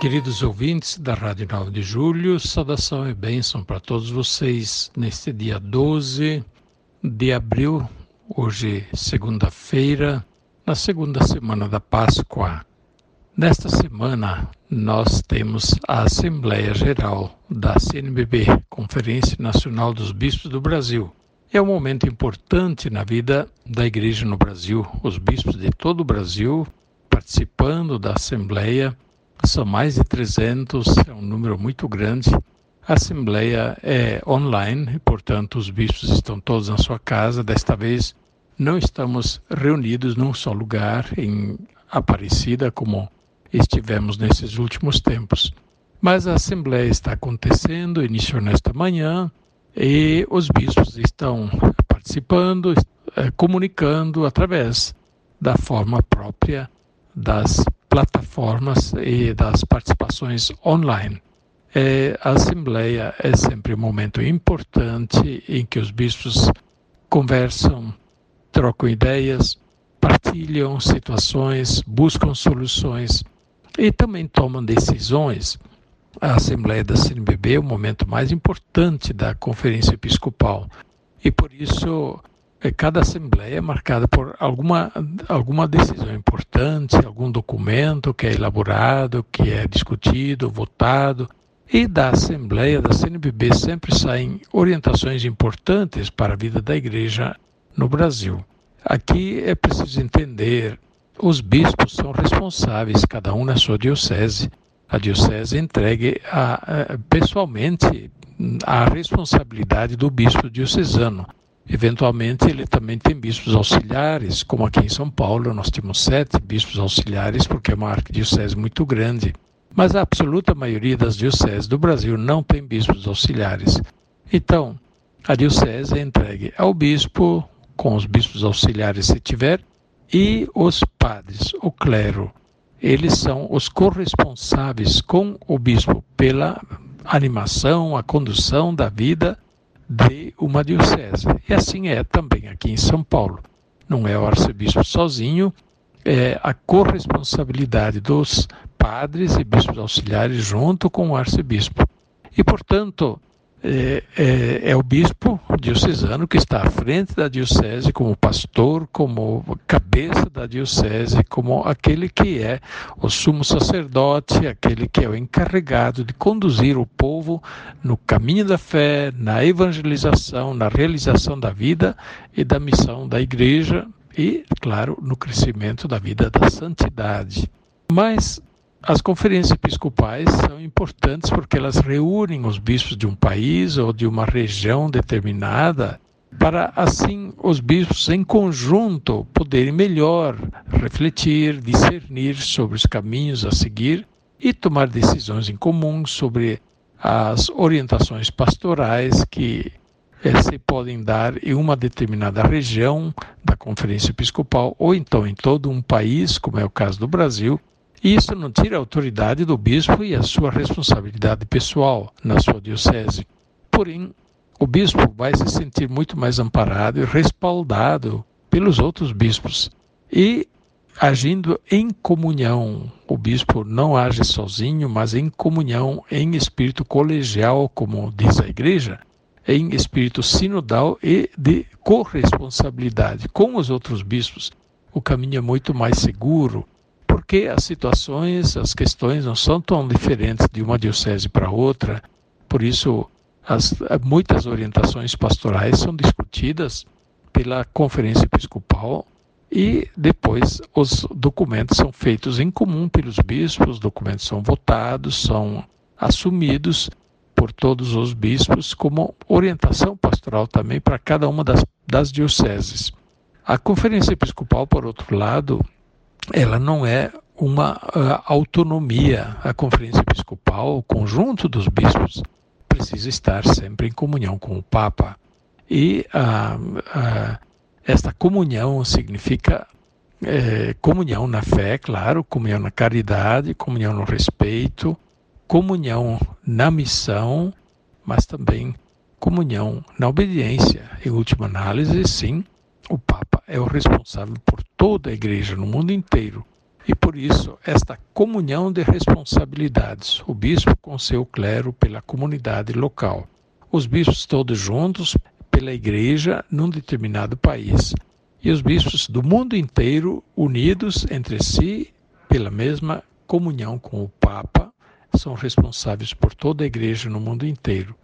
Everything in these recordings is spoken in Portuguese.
Queridos ouvintes da Rádio 9 de Julho, saudação e bênção para todos vocês neste dia 12 de abril, hoje segunda-feira, na segunda semana da Páscoa. Nesta semana, nós temos a Assembleia Geral da CNBB, Conferência Nacional dos Bispos do Brasil. É um momento importante na vida da Igreja no Brasil. Os bispos de todo o Brasil participando da Assembleia são mais de 300, é um número muito grande. A Assembleia é online, e, portanto, os bispos estão todos na sua casa. Desta vez, não estamos reunidos num só lugar, em Aparecida, como estivemos nesses últimos tempos. Mas a Assembleia está acontecendo, iniciou nesta manhã, e os bispos estão participando, eh, comunicando através da forma própria das plataformas e das participações online. É, a Assembleia é sempre um momento importante em que os bispos conversam, trocam ideias, partilham situações, buscam soluções e também tomam decisões. A Assembleia da CNBB é o momento mais importante da Conferência Episcopal e por isso cada assembleia é marcada por alguma, alguma decisão importante, algum documento que é elaborado, que é discutido, votado. E da Assembleia, da CNBB, sempre saem orientações importantes para a vida da Igreja no Brasil. Aqui é preciso entender: os bispos são responsáveis, cada um na sua diocese. A diocese entregue a, a, pessoalmente a responsabilidade do bispo diocesano Eventualmente, ele também tem bispos auxiliares, como aqui em São Paulo, nós temos sete bispos auxiliares, porque é uma arquidiocese muito grande. Mas a absoluta maioria das dioceses do Brasil não tem bispos auxiliares. Então, a diocese é entregue ao bispo, com os bispos auxiliares se tiver, e os padres, o clero. Eles são os corresponsáveis com o bispo pela animação, a condução da vida de uma diocese. E assim é também aqui em São Paulo. Não é o arcebispo sozinho, é a corresponsabilidade dos padres e bispos auxiliares junto com o arcebispo. E, portanto, é, é, é, o bispo diocesano que está à frente da diocese como pastor, como cabeça da diocese, como aquele que é o sumo sacerdote, aquele que é o encarregado de conduzir o povo no caminho da fé, na evangelização, na realização da vida e da missão da igreja e, claro, no crescimento da vida da santidade. Mas as conferências episcopais são importantes porque elas reúnem os bispos de um país ou de uma região determinada para assim os bispos em conjunto poderem melhor refletir, discernir sobre os caminhos a seguir e tomar decisões em comum sobre as orientações pastorais que eh, se podem dar em uma determinada região da Conferência Episcopal ou então em todo um país, como é o caso do Brasil, isso não tira a autoridade do bispo e a sua responsabilidade pessoal na sua diocese. Porém, o bispo vai se sentir muito mais amparado e respaldado pelos outros bispos. E agindo em comunhão. O bispo não age sozinho, mas em comunhão, em espírito colegial, como diz a igreja, em espírito sinodal e de corresponsabilidade com os outros bispos. O caminho é muito mais seguro, porque as situações, as questões não são tão diferentes de uma diocese para outra, por isso as, muitas orientações pastorais são discutidas pela Conferência Episcopal e depois os documentos são feitos em comum pelos bispos, os documentos são votados, são assumidos por todos os bispos como orientação pastoral também para cada uma das, das dioceses. A Conferência Episcopal, por outro lado, ela não é uma uh, autonomia, a Conferência Episcopal, o conjunto dos bispos, precisa estar sempre em comunhão com o Papa. E ah, ah, esta comunhão significa é, comunhão na fé, claro, comunhão na caridade, comunhão no respeito, comunhão na missão, mas também comunhão na obediência. Em última análise, sim, o Papa é o responsável por toda a igreja no mundo inteiro. E por isso, esta comunhão de responsabilidades, o bispo com seu clero pela comunidade local, os bispos todos juntos pela igreja num determinado país, e os bispos do mundo inteiro unidos entre si pela mesma comunhão com o Papa, são responsáveis por toda a igreja no mundo inteiro.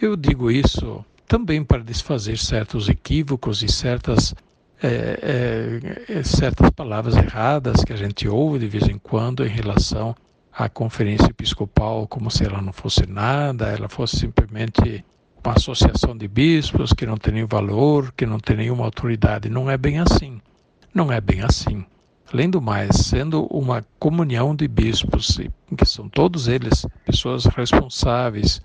Eu digo isso também para desfazer certos equívocos e certas, é, é, certas palavras erradas que a gente ouve de vez em quando em relação à conferência episcopal, como se ela não fosse nada, ela fosse simplesmente uma associação de bispos que não tem nenhum valor, que não tem nenhuma autoridade. Não é bem assim. Não é bem assim. Além do mais, sendo uma comunhão de bispos, que são todos eles pessoas responsáveis,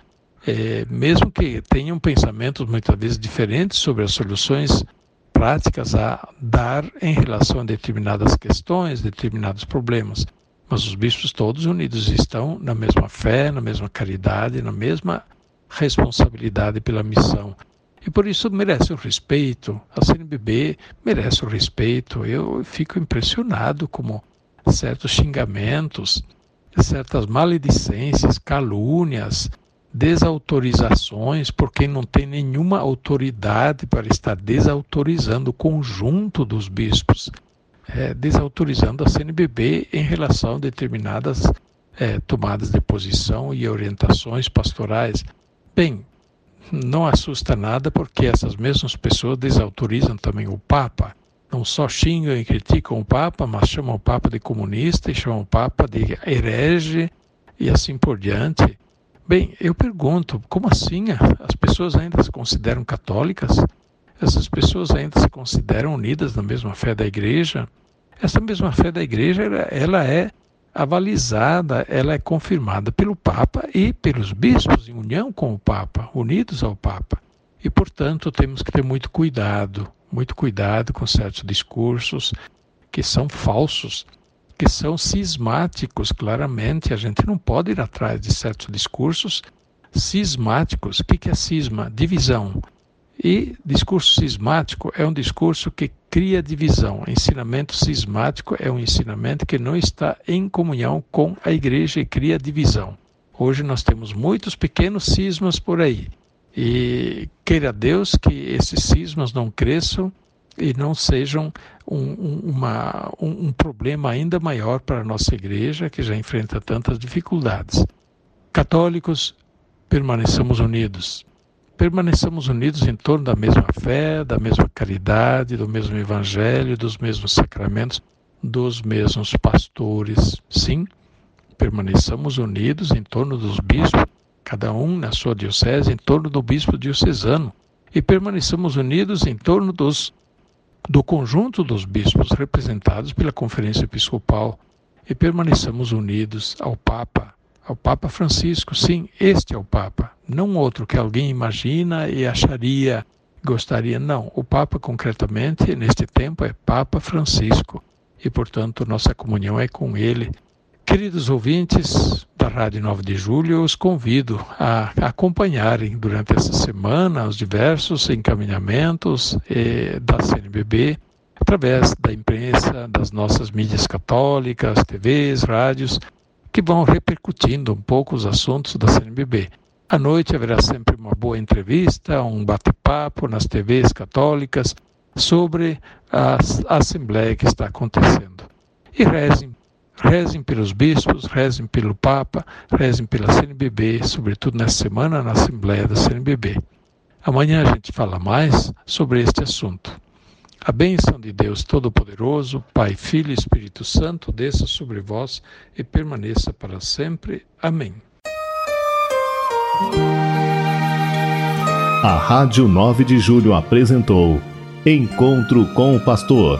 é, mesmo que tenham pensamentos muitas vezes diferentes sobre as soluções práticas a dar em relação a determinadas questões, determinados problemas. Mas os bispos todos unidos estão na mesma fé, na mesma caridade, na mesma responsabilidade pela missão. E por isso merece o respeito. A CNBB merece o respeito. Eu fico impressionado como certos xingamentos, certas maledicências, calúnias, desautorizações por quem não tem nenhuma autoridade para estar desautorizando o conjunto dos bispos, é, desautorizando a CNBB em relação a determinadas é, tomadas de posição e orientações pastorais. Bem, não assusta nada porque essas mesmas pessoas desautorizam também o Papa. Não só xingam e criticam o Papa, mas chamam o Papa de comunista e chamam o Papa de herege e assim por diante. Bem, eu pergunto, como assim as pessoas ainda se consideram católicas? Essas pessoas ainda se consideram unidas na mesma fé da igreja? Essa mesma fé da igreja, ela, é avalizada, ela é confirmada pelo Papa e pelos bispos em união com o Papa, unidos ao Papa. E, portanto, temos que ter muito cuidado, muito cuidado com certos discursos que são falsos, que são cismáticos, claramente. A gente não pode ir atrás de certos discursos cismáticos. O que é cisma? Divisão. E discurso cismático é um discurso que cria divisão. Ensinamento cismático é um ensinamento que não está em comunhão com a igreja e cria divisão. Hoje nós temos muitos pequenos cismas por aí. E queira Deus que esses cismas não cresçam e não sejam um, uma, um, um problema ainda maior para a nossa igreja, que já enfrenta tantas dificuldades. Católicos, permaneçamos unidos permaneçamos unidos em torno da mesma fé, da mesma caridade, do mesmo evangelho, dos mesmos sacramentos, dos mesmos pastores. Sim, permaneçamos unidos em torno dos bispos, cada um na sua diocese, em torno do bispo diocesano, e permaneçamos unidos em torno dos do conjunto dos bispos representados pela Conferência Episcopal e permaneçamos unidos ao Papa, ao Papa Francisco. Sim, este é o Papa, não outro que alguém imagina e acharia, gostaria. Não, o Papa concretamente neste tempo é Papa Francisco e, portanto, nossa comunhão é com ele. Queridos ouvintes Rádio 9 de Julho, eu os convido a acompanharem durante essa semana os diversos encaminhamentos eh, da CNBB através da imprensa, das nossas mídias católicas, TVs, rádios, que vão repercutindo um pouco os assuntos da CNBB. À noite haverá sempre uma boa entrevista, um bate-papo nas TVs católicas sobre a Assembleia que está acontecendo. E rezem, rezem pelos bispos, rezem pelo Papa, rezem pela CNBB, sobretudo nessa semana na Assembleia da CNBB. Amanhã a gente fala mais sobre este assunto. A bênção de Deus Todo-Poderoso, Pai, Filho e Espírito Santo, desça sobre vós e permaneça para sempre. Amém. A Rádio 9 de Julho apresentou Encontro com o Pastor,